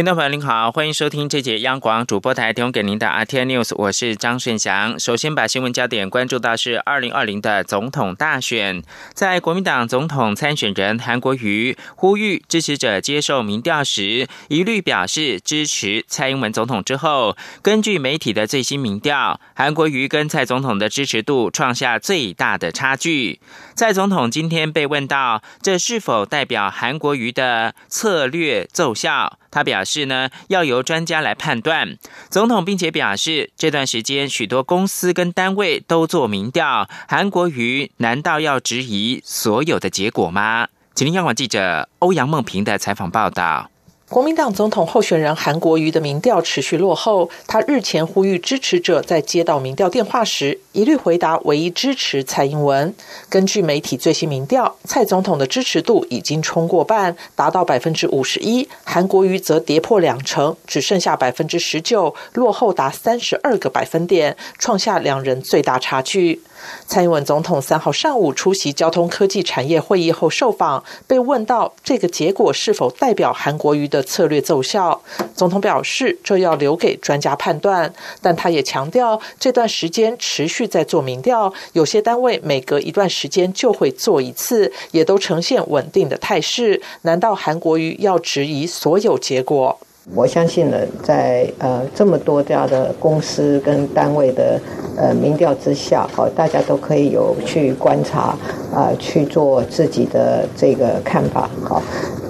听众朋友您好，欢迎收听这节央广主播台提供给您的 RT News，我是张顺祥。首先把新闻焦点关注到是二零二零的总统大选，在国民党总统参选人韩国瑜呼吁支持者接受民调时，一律表示支持蔡英文总统之后，根据媒体的最新民调，韩国瑜跟蔡总统的支持度创下最大的差距。蔡总统今天被问到，这是否代表韩国瑜的策略奏效？他表示呢，要由专家来判断。总统并且表示，这段时间许多公司跟单位都做民调，韩国瑜难道要质疑所有的结果吗？请听央广记者欧阳梦平的采访报道。国民党总统候选人韩国瑜的民调持续落后。他日前呼吁支持者在接到民调电话时，一律回答唯一支持蔡英文。根据媒体最新民调，蔡总统的支持度已经冲过半，达到百分之五十一；韩国瑜则跌破两成，只剩下百分之十九，落后达三十二个百分点，创下两人最大差距。蔡英文总统三号上午出席交通科技产业会议后受访，被问到这个结果是否代表韩国瑜的策略奏效，总统表示这要留给专家判断，但他也强调这段时间持续在做民调，有些单位每隔一段时间就会做一次，也都呈现稳定的态势。难道韩国瑜要质疑所有结果？我相信呢，在呃这么多家的公司跟单位的呃民调之下，好，大家都可以有去观察啊，去做自己的这个看法，好，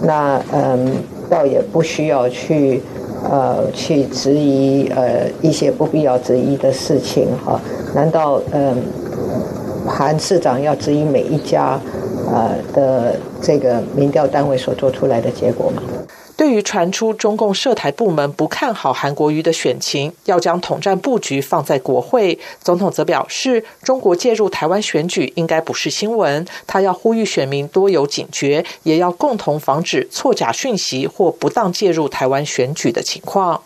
那嗯，倒也不需要去呃去质疑呃一些不必要质疑的事情，哈，难道嗯韩市长要质疑每一家呃的这个民调单位所做出来的结果吗？对于传出中共涉台部门不看好韩国瑜的选情，要将统战布局放在国会，总统则表示，中国介入台湾选举应该不是新闻。他要呼吁选民多有警觉，也要共同防止错假讯息或不当介入台湾选举的情况。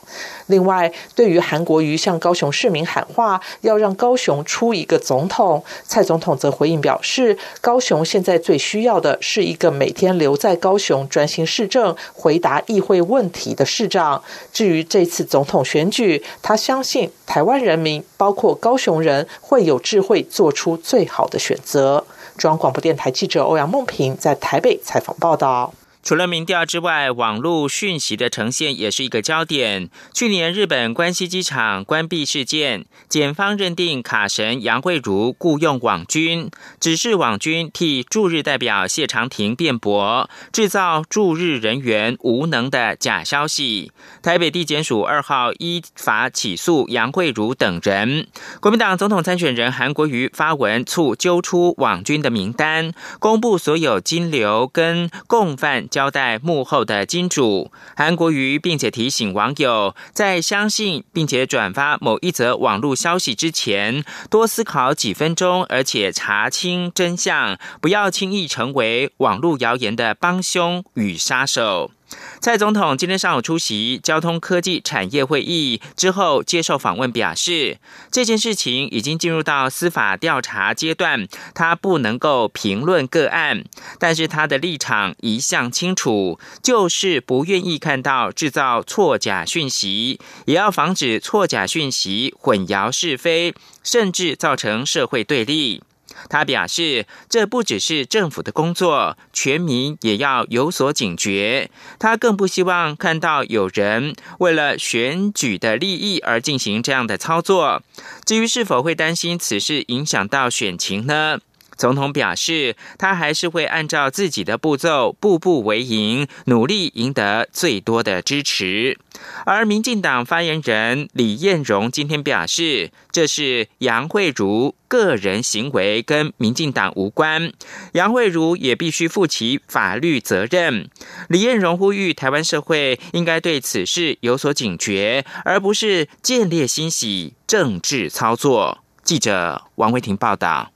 另外，对于韩国瑜向高雄市民喊话，要让高雄出一个总统，蔡总统则回应表示，高雄现在最需要的是一个每天留在高雄专心市政、回答议会问题的市长。至于这次总统选举，他相信台湾人民，包括高雄人，会有智慧做出最好的选择。中央广播电台记者欧阳梦平在台北采访报道。除了民调之外，网络讯息的呈现也是一个焦点。去年日本关西机场关闭事件，检方认定卡神杨慧如雇佣网军，指示网军替驻日代表谢长廷辩驳，制造驻日人员无能的假消息。台北地检署二号依法起诉杨慧如等人。国民党总统参选人韩国瑜发文促揪出网军的名单，公布所有金流跟共犯。交代幕后的金主韩国瑜，并且提醒网友，在相信并且转发某一则网络消息之前，多思考几分钟，而且查清真相，不要轻易成为网络谣言的帮凶与杀手。蔡总统今天上午出席交通科技产业会议之后，接受访问表示，这件事情已经进入到司法调查阶段，他不能够评论个案，但是他的立场一向清楚，就是不愿意看到制造错假讯息，也要防止错假讯息混淆是非，甚至造成社会对立。他表示，这不只是政府的工作，全民也要有所警觉。他更不希望看到有人为了选举的利益而进行这样的操作。至于是否会担心此事影响到选情呢？总统表示，他还是会按照自己的步骤，步步为营，努力赢得最多的支持。而民进党发言人李彦荣今天表示，这是杨慧如个人行为，跟民进党无关。杨慧如也必须负起法律责任。李彦荣呼吁台湾社会应该对此事有所警觉，而不是见猎欣喜、政治操作。记者王维婷报道。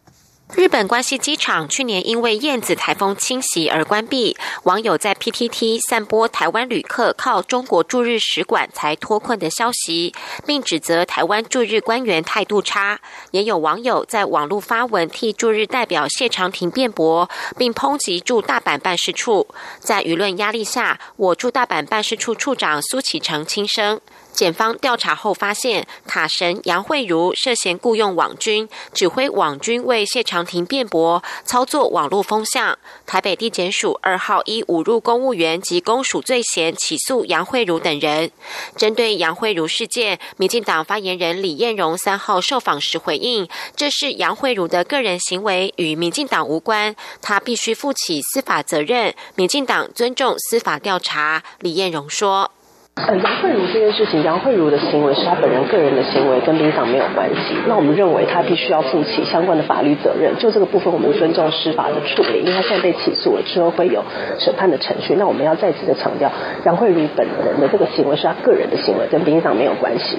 日本关西机场去年因为燕子台风侵袭而关闭，网友在 PTT 散播台湾旅客靠中国驻日使馆才脱困的消息，并指责台湾驻日官员态度差。也有网友在网络发文替驻日代表谢长廷辩驳，并抨击驻大阪办事处。在舆论压力下，我驻大阪办事处处长苏启成轻生。检方调查后发现，卡神杨慧茹涉嫌雇佣网军，指挥网军为谢长廷辩驳，操作网络风向。台北地检署二号依侮辱公务员及公署罪嫌起诉杨慧茹等人。针对杨慧茹事件，民进党发言人李彦荣三号受访时回应，这是杨慧茹的个人行为，与民进党无关，他必须负起司法责任。民进党尊重司法调查。李彦荣说。呃，杨慧茹这件事情，杨慧茹的行为是她本人个人的行为，跟民党没有关系。那我们认为她必须要负起相关的法律责任。就这个部分，我们尊重司法的处理，因为她现在被起诉了之后会有审判的程序。那我们要再次的强调，杨慧茹本人的这个行为是她个人的行为，跟民党没有关系。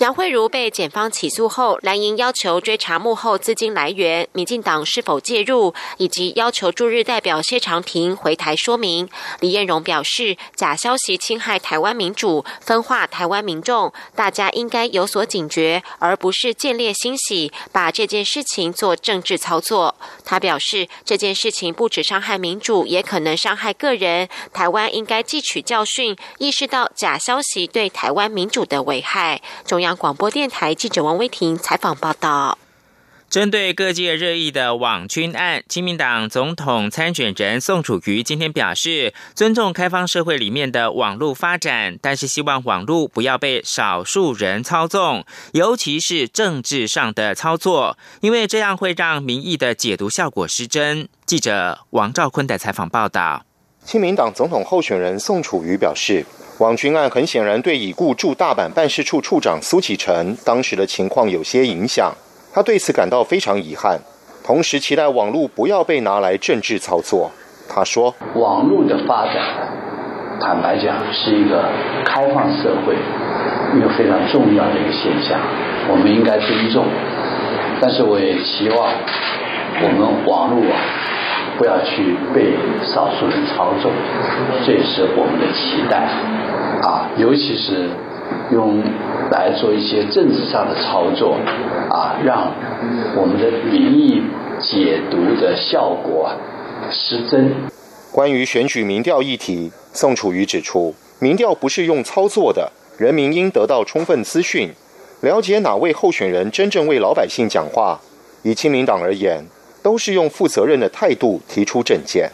杨慧茹被检方起诉后，蓝营要求追查幕后资金来源，民进党是否介入，以及要求驻日代表谢长廷回台说明。李彦荣表示，假消息侵害台湾民主，分化台湾民众，大家应该有所警觉，而不是见猎欣喜，把这件事情做政治操作。他表示，这件事情不止伤害民主，也可能伤害个人。台湾应该汲取教训，意识到假消息对台湾民主的危害。中央广播电台记者王威婷采访报道：针对各界热议的网军案，亲民党总统参选人宋楚瑜今天表示，尊重开放社会里面的网络发展，但是希望网络不要被少数人操纵，尤其是政治上的操作，因为这样会让民意的解读效果失真。记者王兆坤的采访报道：亲民党总统候选人宋楚瑜表示。网军案很显然对已故驻大阪办事处处长苏启成当时的情况有些影响，他对此感到非常遗憾，同时期待网络不要被拿来政治操作。他说：“网络的发展，坦白讲是一个开放社会一个非常重要的一个现象，我们应该尊重。但是我也期望我们网络啊。”不要去被少数人操纵，这也是我们的期待啊！尤其是用来做一些政治上的操作啊，让我们的民意解读的效果失真。关于选举民调议题，宋楚瑜指出，民调不是用操作的，人民应得到充分资讯，了解哪位候选人真正为老百姓讲话。以亲民党而言。都是用负责任的态度提出政见。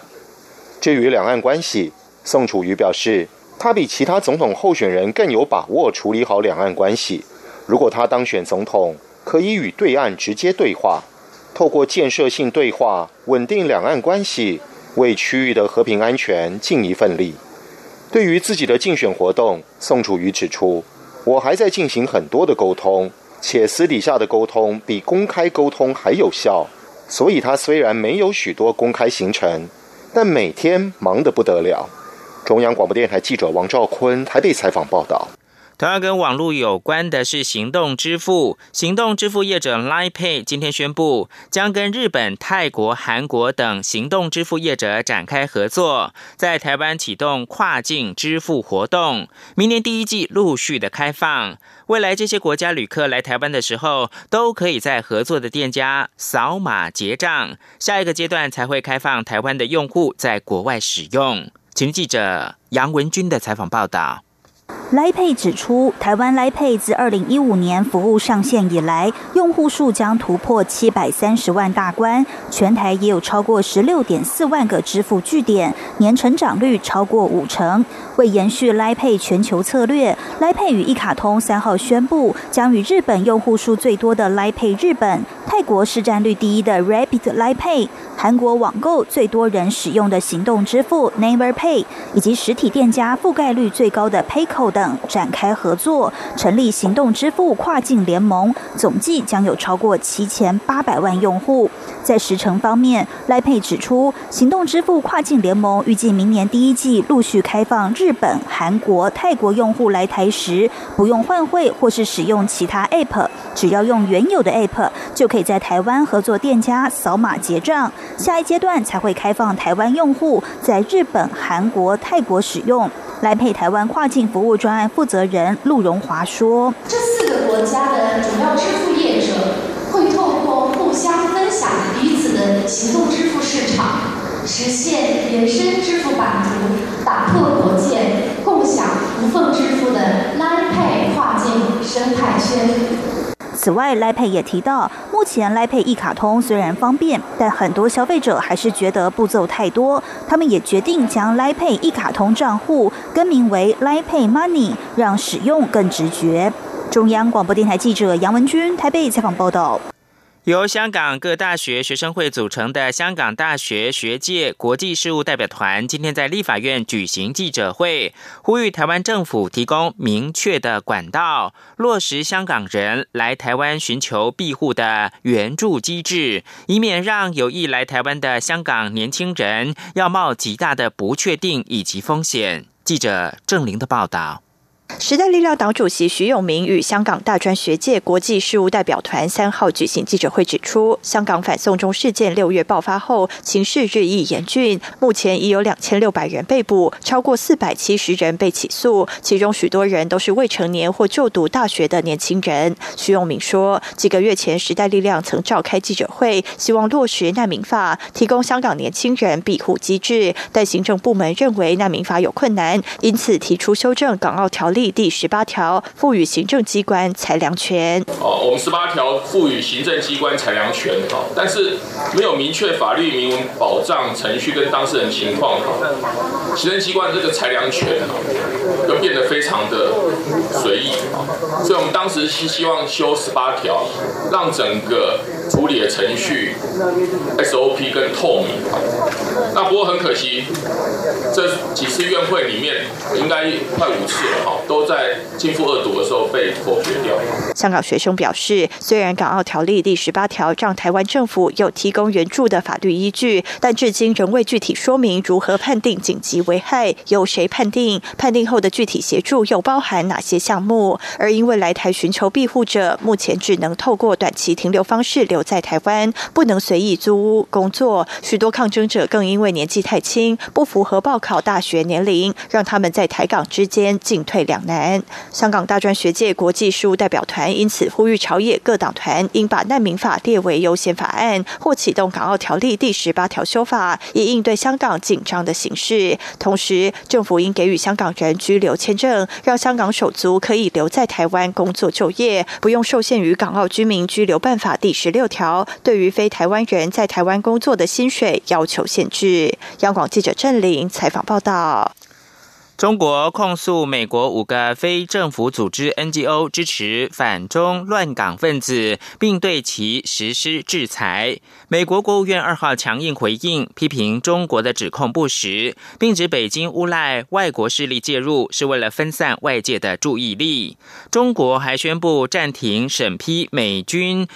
至于两岸关系，宋楚瑜表示，他比其他总统候选人更有把握处理好两岸关系。如果他当选总统，可以与对岸直接对话，透过建设性对话稳定两岸关系，为区域的和平安全尽一份力。对于自己的竞选活动，宋楚瑜指出，我还在进行很多的沟通，且私底下的沟通比公开沟通还有效。所以，他虽然没有许多公开行程，但每天忙得不得了。中央广播电台记者王兆坤台北采访报道。同样跟网络有关的是行动支付。行动支付业者 Line Pay 今天宣布，将跟日本、泰国、韩国等行动支付业者展开合作，在台湾启动跨境支付活动。明年第一季陆续的开放，未来这些国家旅客来台湾的时候，都可以在合作的店家扫码结账。下一个阶段才会开放台湾的用户在国外使用。请记者杨文军的采访报道。来配指出，台湾来配自二零一五年服务上线以来，用户数将突破七百三十万大关，全台也有超过十六点四万个支付据点，年成长率超过五成。为延续来配全球策略，来配与一卡通三号宣布，将与日本用户数最多的来配日本、泰国市占率第一的 Rapid 来配、韩国网购最多人使用的行动支付 Never Pay，以及实体店家覆盖率最高的 Payco 等。展开合作，成立行动支付跨境联盟，总计将有超过七千八百万用户。在时程方面，赖佩指出，行动支付跨境联盟预计明年第一季陆续开放日本、韩国、泰国用户来台时，不用换汇或是使用其他 App，只要用原有的 App 就可以在台湾合作店家扫码结账。下一阶段才会开放台湾用户在日本、韩国、泰国使用。来配台湾跨境服务专案负责人陆荣华说：“这四个国家的主要支付业者会透过互相分享彼此的行动支付市场，实现延伸支付版图，打破国界，共享无缝支付的 Line Pay 跨境生态圈。”此外，来配也提到，目前来配一卡通虽然方便，但很多消费者还是觉得步骤太多。他们也决定将来配一卡通账户更名为来配 Money，让使用更直觉。中央广播电台记者杨文君台北采访报道。由香港各大学学生会组成的香港大学学界国际事务代表团，今天在立法院举行记者会，呼吁台湾政府提供明确的管道，落实香港人来台湾寻求庇护的援助机制，以免让有意来台湾的香港年轻人要冒极大的不确定以及风险。记者郑玲的报道。时代力量党主席徐永明与香港大专学界国际事务代表团三号举行记者会，指出，香港反送中事件六月爆发后，情势日益严峻，目前已有两千六百人被捕，超过四百七十人被起诉，其中许多人都是未成年或就读大学的年轻人。徐永明说，几个月前，时代力量曾召开记者会，希望落实难民法，提供香港年轻人庇护机制，但行政部门认为难民法有困难，因此提出修正港澳条例。第十八条赋予行政机关裁量权。哦，我们十八条赋予行政机关裁量权，哈，但是没有明确法律明文保障程序跟当事人情况，哈，行政机关这个裁量权，哈，就变得非常的随意，哈，所以我们当时是希望修十八条，让整个处理的程序 SOP 更透明，那不过很可惜，这几次院会里面应该快五次了，哈。都在进复恶毒的时候被否决掉。香港学生表示，虽然港澳条例第十八条让台湾政府有提供援助的法律依据，但至今仍未具体说明如何判定紧急危害，由谁判定，判定后的具体协助又包含哪些项目。而因为来台寻求庇护者，目前只能透过短期停留方式留在台湾，不能随意租屋工作。许多抗争者更因为年纪太轻，不符合报考大学年龄，让他们在台港之间进退两两。难，香港大专学界国际事务代表团因此呼吁朝野各党团应把难民法列为优先法案，或启动港澳条例第十八条修法，以应对香港紧张的形势。同时，政府应给予香港人居留签证，让香港手足可以留在台湾工作就业，不用受限于港澳居民居留办法第十六条对于非台湾人在台湾工作的薪水要求限制。央广记者郑玲采访报道。中国控诉美国五个非政府组织 NGO 支持反中乱港分子，并对其实施制裁。美国国务院二号强硬回应，批评中国的指控不实，并指北京诬赖外国势力介入是为了分散外界的注意力。中国还宣布暂停审批美军。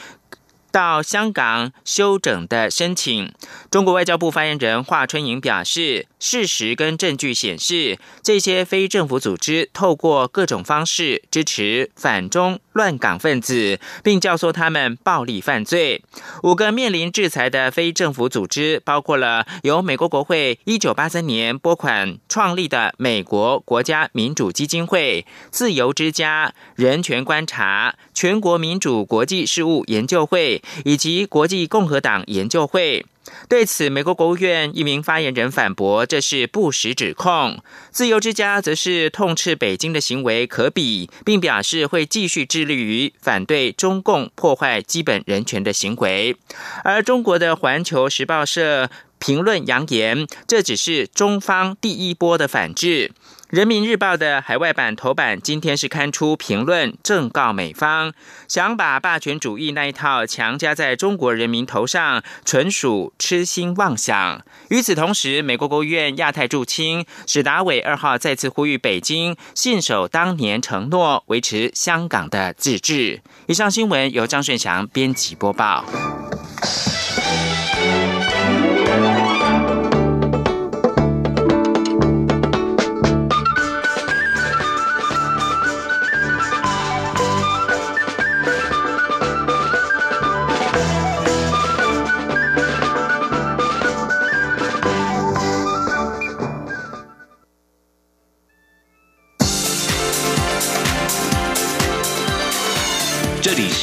到香港休整的申请，中国外交部发言人华春莹表示，事实跟证据显示，这些非政府组织透过各种方式支持反中乱港分子，并教唆他们暴力犯罪。五个面临制裁的非政府组织，包括了由美国国会一九八三年拨款创立的美国国家民主基金会、自由之家、人权观察、全国民主国际事务研究会。以及国际共和党研究会对此，美国国务院一名发言人反驳这是不实指控。自由之家则是痛斥北京的行为可比，并表示会继续致力于反对中共破坏基本人权的行为。而中国的环球时报社评论扬言，这只是中方第一波的反制。人民日报的海外版头版今天是刊出评论，正告美方想把霸权主义那一套强加在中国人民头上，纯属痴心妄想。与此同时，美国国务院亚太驻青史达伟二号再次呼吁北京信守当年承诺，维持香港的自治。以上新闻由张顺祥编辑播报。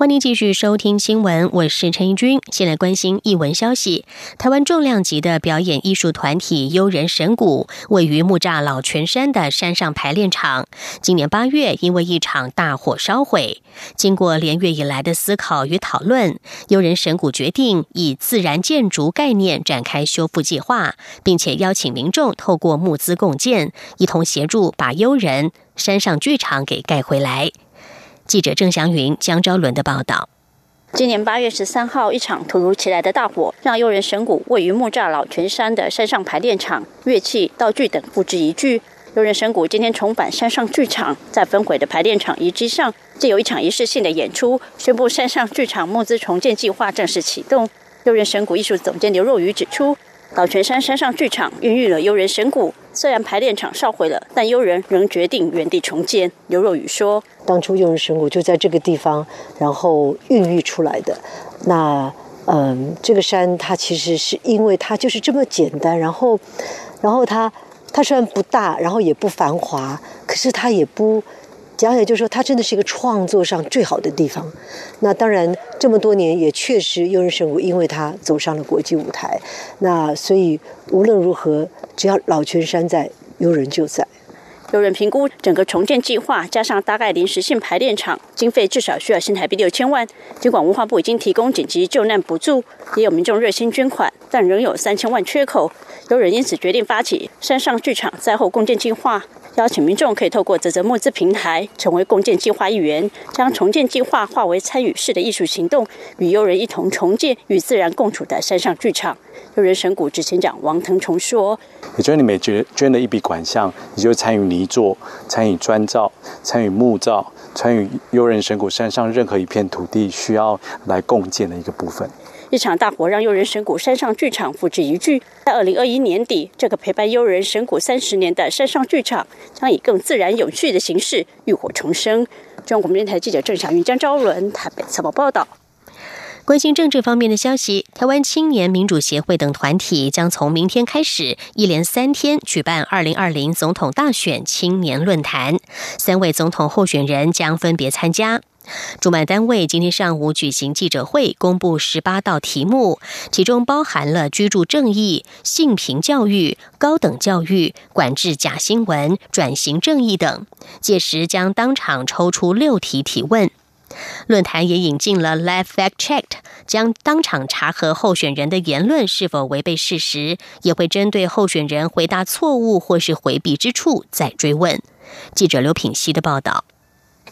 欢迎继续收听新闻，我是陈怡君。先来关心一文消息。台湾重量级的表演艺术团体悠人神谷，位于木栅老泉山的山上排练场，今年八月因为一场大火烧毁。经过连月以来的思考与讨论，悠人神谷决定以自然建筑概念展开修复计划，并且邀请民众透过募资共建，一同协助把悠人山上剧场给盖回来。记者郑祥云、江昭伦的报道。今年八月十三号，一场突如其来的大火，让诱人神谷位于木栅老泉山的山上排练场，乐器、道具等付之一炬。诱人神谷今天重返山上剧场，在焚毁的排练场遗迹上，借有一场仪式性的演出，宣布山上剧场募资重建计划正式启动。诱人神谷艺术总监刘若愚指出。老泉山山上剧场孕育了悠人神谷，虽然排练场烧毁了，但悠人仍决定原地重建。刘若雨说：“当初悠人神谷就在这个地方，然后孕育出来的。那，嗯，这个山它其实是因为它就是这么简单，然后，然后它它虽然不大，然后也不繁华，可是它也不。”讲起来就是说，它真的是一个创作上最好的地方。那当然，这么多年也确实悠人神谷，因为它走上了国际舞台。那所以无论如何，只要老泉山在，悠人就在。有人评估整个重建计划，加上大概临时性排练场，经费至少需要新台币六千万。尽管文化部已经提供紧急救难补助，也有民众热心捐款，但仍有三千万缺口。有人因此决定发起山上剧场灾后共建计划。邀请民众可以透过泽泽募资平台成为共建计划一员，将重建计划化为参与式的艺术行动，与游人一同重建与自然共处的山上剧场。游人神谷执行长王腾崇说：“也就是你每捐捐的一笔款项，你就参与泥作、参与砖造、参与木造、参与悠人神谷山上任何一片土地需要来共建的一个部分。”一场大火让悠人神谷山上剧场付之一炬。在二零二一年底，这个陪伴悠人神谷三十年的山上剧场，将以更自然有序的形式浴火重生。中央广播电台记者郑小云、江昭伦台北采访报道。关心政治方面的消息，台湾青年民主协会等团体将从明天开始，一连三天举办二零二零总统大选青年论坛，三位总统候选人将分别参加。主办单位今天上午举行记者会，公布十八道题目，其中包含了居住正义、性平教育、高等教育、管制假新闻、转型正义等。届时将当场抽出六题提问。论坛也引进了 Live Fact Checked，将当场查核候选人的言论是否违背事实，也会针对候选人回答错误或是回避之处再追问。记者刘品希的报道。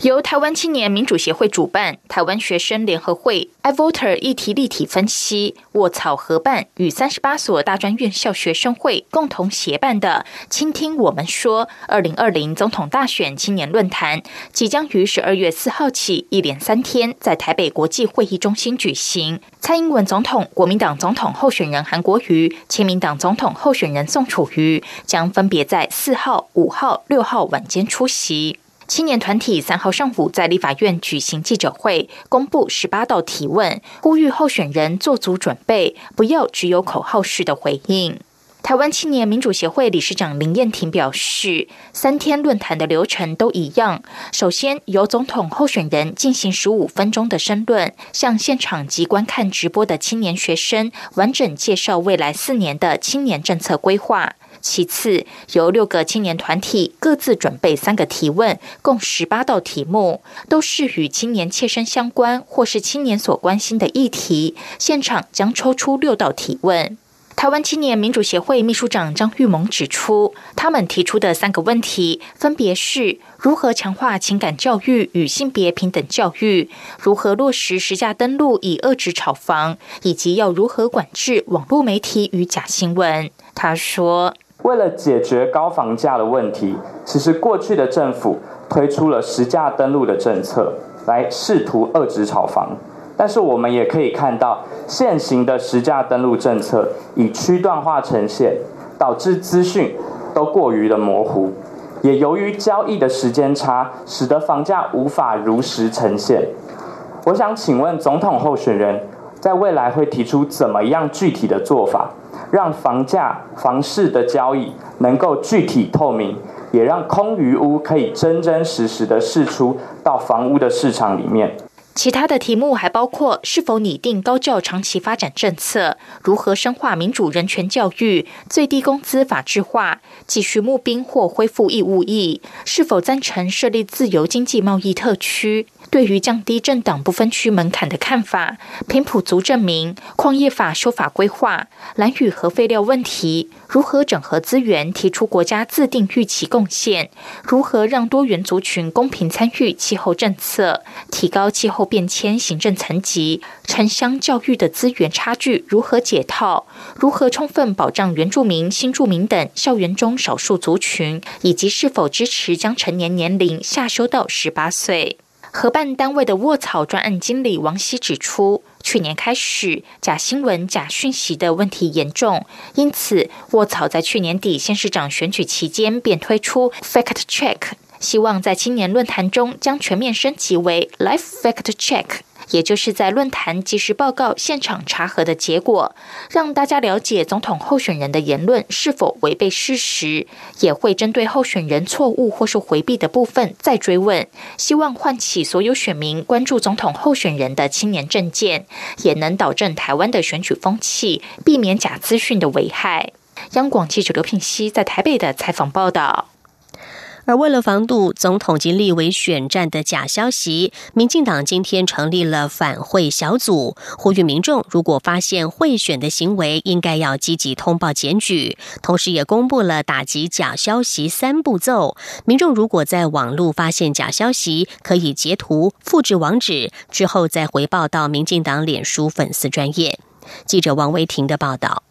由台湾青年民主协会主办，台湾学生联合会 iVoter 议题立体分析卧草合办与三十八所大专院校学生会共同协办的“倾听我们说”二零二零总统大选青年论坛，即将于十二月四号起一连三天在台北国际会议中心举行。蔡英文总统、国民党总统候选人韩国瑜、亲民党总统候选人宋楚瑜将分别在四号、五号、六号晚间出席。青年团体三号上午在立法院举行记者会，公布十八道提问，呼吁候选人做足准备，不要只有口号式的回应。台湾青年民主协会理事长林燕婷表示，三天论坛的流程都一样，首先由总统候选人进行十五分钟的申论，向现场及观看直播的青年学生完整介绍未来四年的青年政策规划。其次，由六个青年团体各自准备三个提问，共十八道题目，都是与青年切身相关或是青年所关心的议题。现场将抽出六道提问。台湾青年民主协会秘书长张玉萌指出，他们提出的三个问题分别是：如何强化情感教育与性别平等教育？如何落实实价登录以遏制炒房？以及要如何管制网络媒体与假新闻？他说。为了解决高房价的问题，其实过去的政府推出了实价登录的政策，来试图遏制炒房。但是我们也可以看到，现行的实价登录政策以区段化呈现，导致资讯都过于的模糊，也由于交易的时间差，使得房价无法如实呈现。我想请问总统候选人。在未来会提出怎么样具体的做法，让房价、房市的交易能够具体透明，也让空余屋可以真真实实的释出到房屋的市场里面。其他的题目还包括是否拟定高教长期发展政策，如何深化民主人权教育，最低工资法制化，继续募兵或恢复义务役，是否赞成设立自由经济贸易特区。对于降低政党不分区门槛的看法，平埔族证明矿业法修法规划，蓝屿核废料问题，如何整合资源，提出国家自定预期贡献，如何让多元族群公平参与气候政策，提高气候变迁行政层级，城乡教育的资源差距如何解套，如何充分保障原住民、新住民等校园中少数族群，以及是否支持将成年年龄下修到十八岁。合办单位的卧草专案经理王希指出，去年开始假新闻、假讯息的问题严重，因此卧草在去年底县市长选举期间便推出 Fact Check，希望在青年论坛中将全面升级为 Life Fact Check。也就是在论坛及时报告现场查核的结果，让大家了解总统候选人的言论是否违背事实，也会针对候选人错误或是回避的部分再追问，希望唤起所有选民关注总统候选人的青年政见，也能导正台湾的选举风气，避免假资讯的危害。央广记者刘品熙在台北的采访报道。而为了防堵总统及立委选战的假消息，民进党今天成立了反贿小组，呼吁民众如果发现贿选的行为，应该要积极通报检举。同时，也公布了打击假消息三步骤：民众如果在网络发现假消息，可以截图、复制网址，之后再回报到民进党脸书粉丝专业。记者王维婷的报道。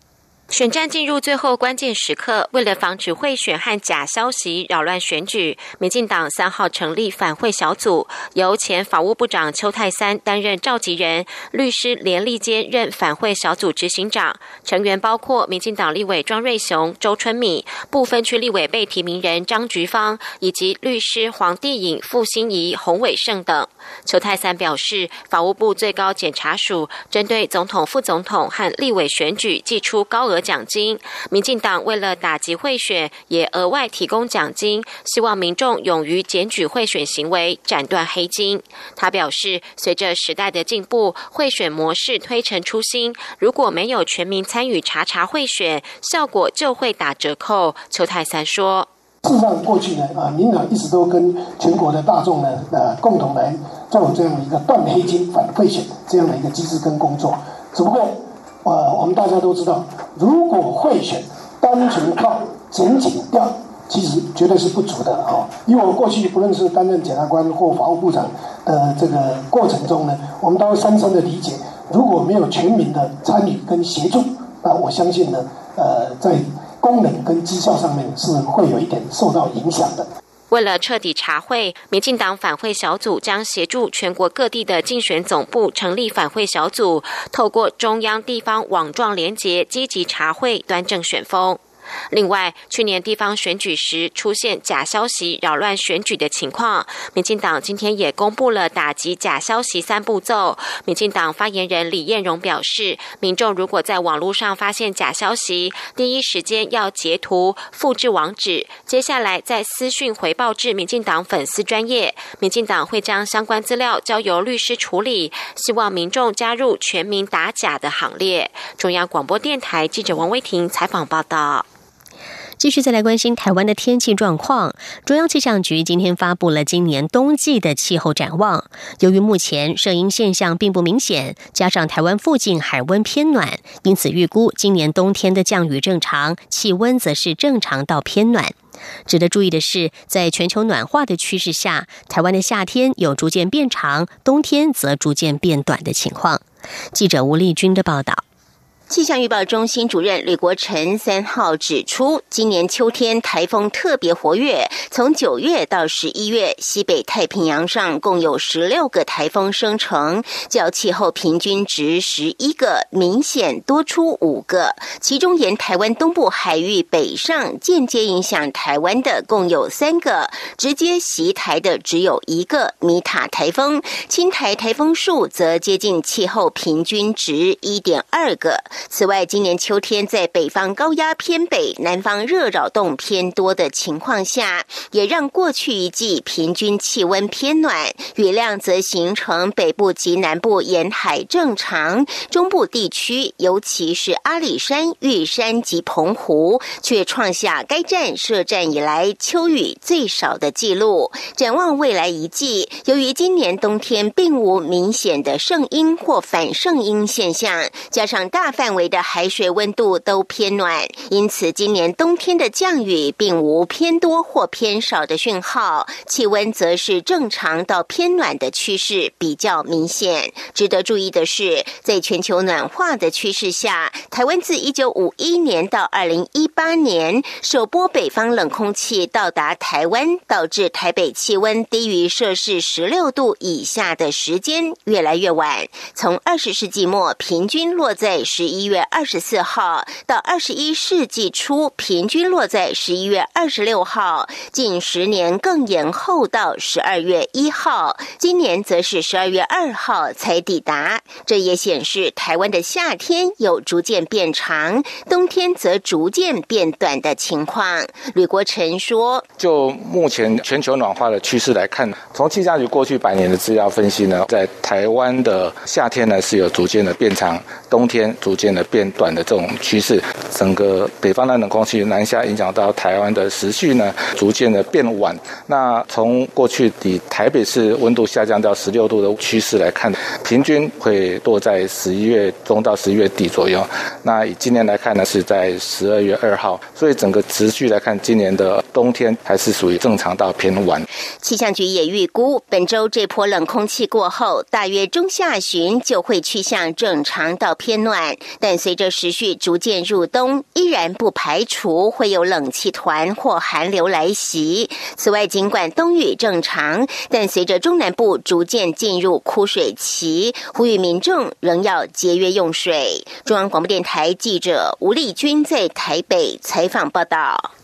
选战进入最后关键时刻，为了防止贿选和假消息扰乱选举，民进党三号成立反贿小组，由前法务部长邱泰三担任召集人，律师连立坚任反贿小组执行长。成员包括民进党立委庄瑞雄、周春米，部分区立委被提名人张菊芳，以及律师黄帝颖、傅心怡、洪伟胜等。邱泰三表示，法务部最高检察署针对总统、副总统和立委选举寄出高额。奖金，民进党为了打击贿选，也额外提供奖金，希望民众勇于检举贿选行为，斩断黑金。他表示，随着时代的进步，贿选模式推陈出新，如果没有全民参与查查贿选，效果就会打折扣。邱泰三说：“事实上，过去呢，啊，民党一直都跟全国的大众呢，呃，共同来做这样一个断黑金、反贿选这样的一个机制跟工作，只不过。”呃，我们大家都知道，如果贿选单纯靠检警调，其实绝对是不足的啊。因为我过去不论是担任检察官或法务部长的这个过程中呢，我们都深深的理解，如果没有全民的参与跟协助，那我相信呢，呃，在功能跟绩效上面是会有一点受到影响的。为了彻底查会，民进党反会小组将协助全国各地的竞选总部成立反会小组，透过中央地方网状连结，积极查会，端正选风。另外，去年地方选举时出现假消息扰乱选举的情况，民进党今天也公布了打击假消息三步骤。民进党发言人李彦荣表示，民众如果在网络上发现假消息，第一时间要截图、复制网址，接下来再私讯回报至民进党粉丝专业，民进党会将相关资料交由律师处理。希望民众加入全民打假的行列。中央广播电台记者王威婷采访报道。继续再来关心台湾的天气状况。中央气象局今天发布了今年冬季的气候展望。由于目前摄阴现象并不明显，加上台湾附近海温偏暖，因此预估今年冬天的降雨正常，气温则是正常到偏暖。值得注意的是，在全球暖化的趋势下，台湾的夏天有逐渐变长，冬天则逐渐变短的情况。记者吴丽君的报道。气象预报中心主任吕国成三号指出，今年秋天台风特别活跃，从九月到十一月，西北太平洋上共有十六个台风生成，较气候平均值十一个明显多出五个。其中沿台湾东部海域北上，间接影响台湾的共有三个，直接袭台的只有一个米塔台风。青台台风数则接近气候平均值一点二个。此外，今年秋天在北方高压偏北、南方热扰动偏多的情况下，也让过去一季平均气温偏暖，雨量则形成北部及南部沿海正常，中部地区尤其是阿里山、玉山及澎湖，却创下该站设站以来秋雨最少的记录。展望未来一季，由于今年冬天并无明显的盛阴或反盛阴现象，加上大范。范围的海水温度都偏暖，因此今年冬天的降雨并无偏多或偏少的讯号，气温则是正常到偏暖的趋势比较明显。值得注意的是，在全球暖化的趋势下，台湾自一九五一年到二零一八年首波北方冷空气到达台湾，导致台北气温低于摄氏十六度以下的时间越来越晚，从二十世纪末平均落在十一。一月二十四号到二十一世纪初，平均落在十一月二十六号。近十年更延后到十二月一号，今年则是十二月二号才抵达。这也显示台湾的夏天有逐渐变长，冬天则逐渐变短的情况。吕国成说：“就目前全球暖化的趋势来看，从气象局过去百年的资料分析呢，在台湾的夏天呢是有逐渐的变长，冬天逐渐。的变短的这种趋势，整个北方的冷空气南下，影响到台湾的时序呢，逐渐的变晚。那从过去以台北市温度下降到十六度的趋势来看，平均会落在十一月中到十一月底左右。那以今年来看呢，是在十二月二号，所以整个持续来看，今年的冬天还是属于正常到偏晚。气象局也预估，本周这波冷空气过后，大约中下旬就会趋向正常到偏暖。但随着时序逐渐入冬，依然不排除会有冷气团或寒流来袭。此外，尽管冬雨正常，但随着中南部逐渐进入枯水期，呼吁民众仍要节约用水。中央广播电台记者吴丽君在台北采访报道。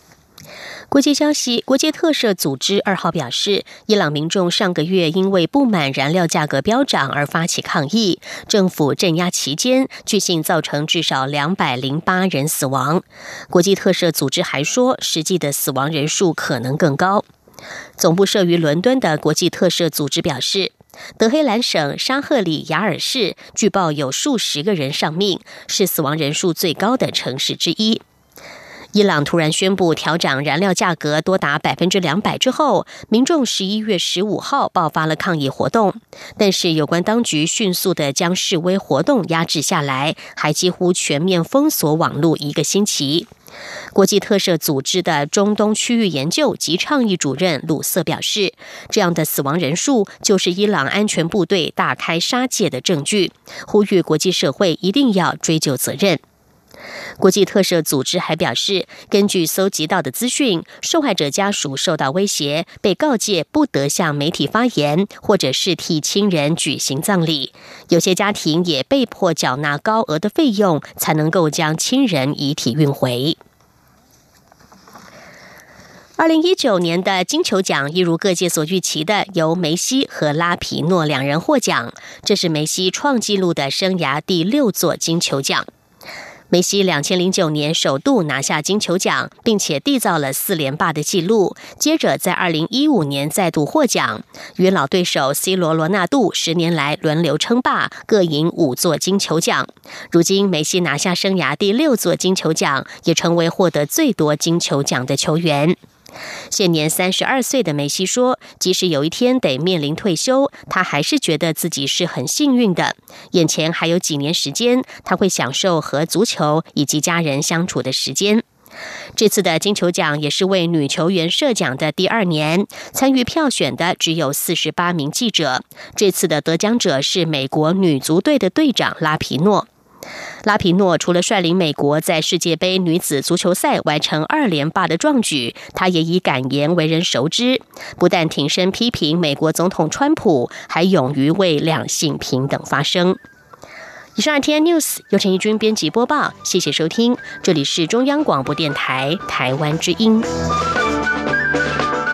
国际消息：国际特赦组织二号表示，伊朗民众上个月因为不满燃料价格飙涨而发起抗议，政府镇压期间，据信造成至少两百零八人死亡。国际特赦组织还说，实际的死亡人数可能更高。总部设于伦敦的国际特赦组织表示，德黑兰省沙赫里亚尔市据报有数十个人丧命，是死亡人数最高的城市之一。伊朗突然宣布调涨燃料价格多达百分之两百之后，民众十一月十五号爆发了抗议活动，但是有关当局迅速的将示威活动压制下来，还几乎全面封锁网络一个星期。国际特赦组织的中东区域研究及倡议主任鲁瑟表示，这样的死亡人数就是伊朗安全部队大开杀戒的证据，呼吁国际社会一定要追究责任。国际特赦组织还表示，根据搜集到的资讯，受害者家属受到威胁，被告诫不得向媒体发言，或者是替亲人举行葬礼。有些家庭也被迫缴纳高额的费用，才能够将亲人遗体运回。二零一九年的金球奖，一如各界所预期的，由梅西和拉皮诺两人获奖。这是梅西创纪录的生涯第六座金球奖。梅西两千零九年首度拿下金球奖，并且缔造了四连霸的纪录。接着在二零一五年再度获奖，与老对手 C 罗罗纳度十年来轮流称霸，各赢五座金球奖。如今梅西拿下生涯第六座金球奖，也成为获得最多金球奖的球员。现年三十二岁的梅西说：“即使有一天得面临退休，他还是觉得自己是很幸运的。眼前还有几年时间，他会享受和足球以及家人相处的时间。”这次的金球奖也是为女球员设奖的第二年，参与票选的只有四十八名记者。这次的得奖者是美国女足队的队长拉皮诺。拉皮诺除了率领美国在世界杯女子足球赛完成二连霸的壮举，他也以感言为人熟知。不但挺身批评美国总统川普，还勇于为两性平等发声。以上 T N News 由陈义军编辑播报，谢谢收听，这里是中央广播电台台湾之音。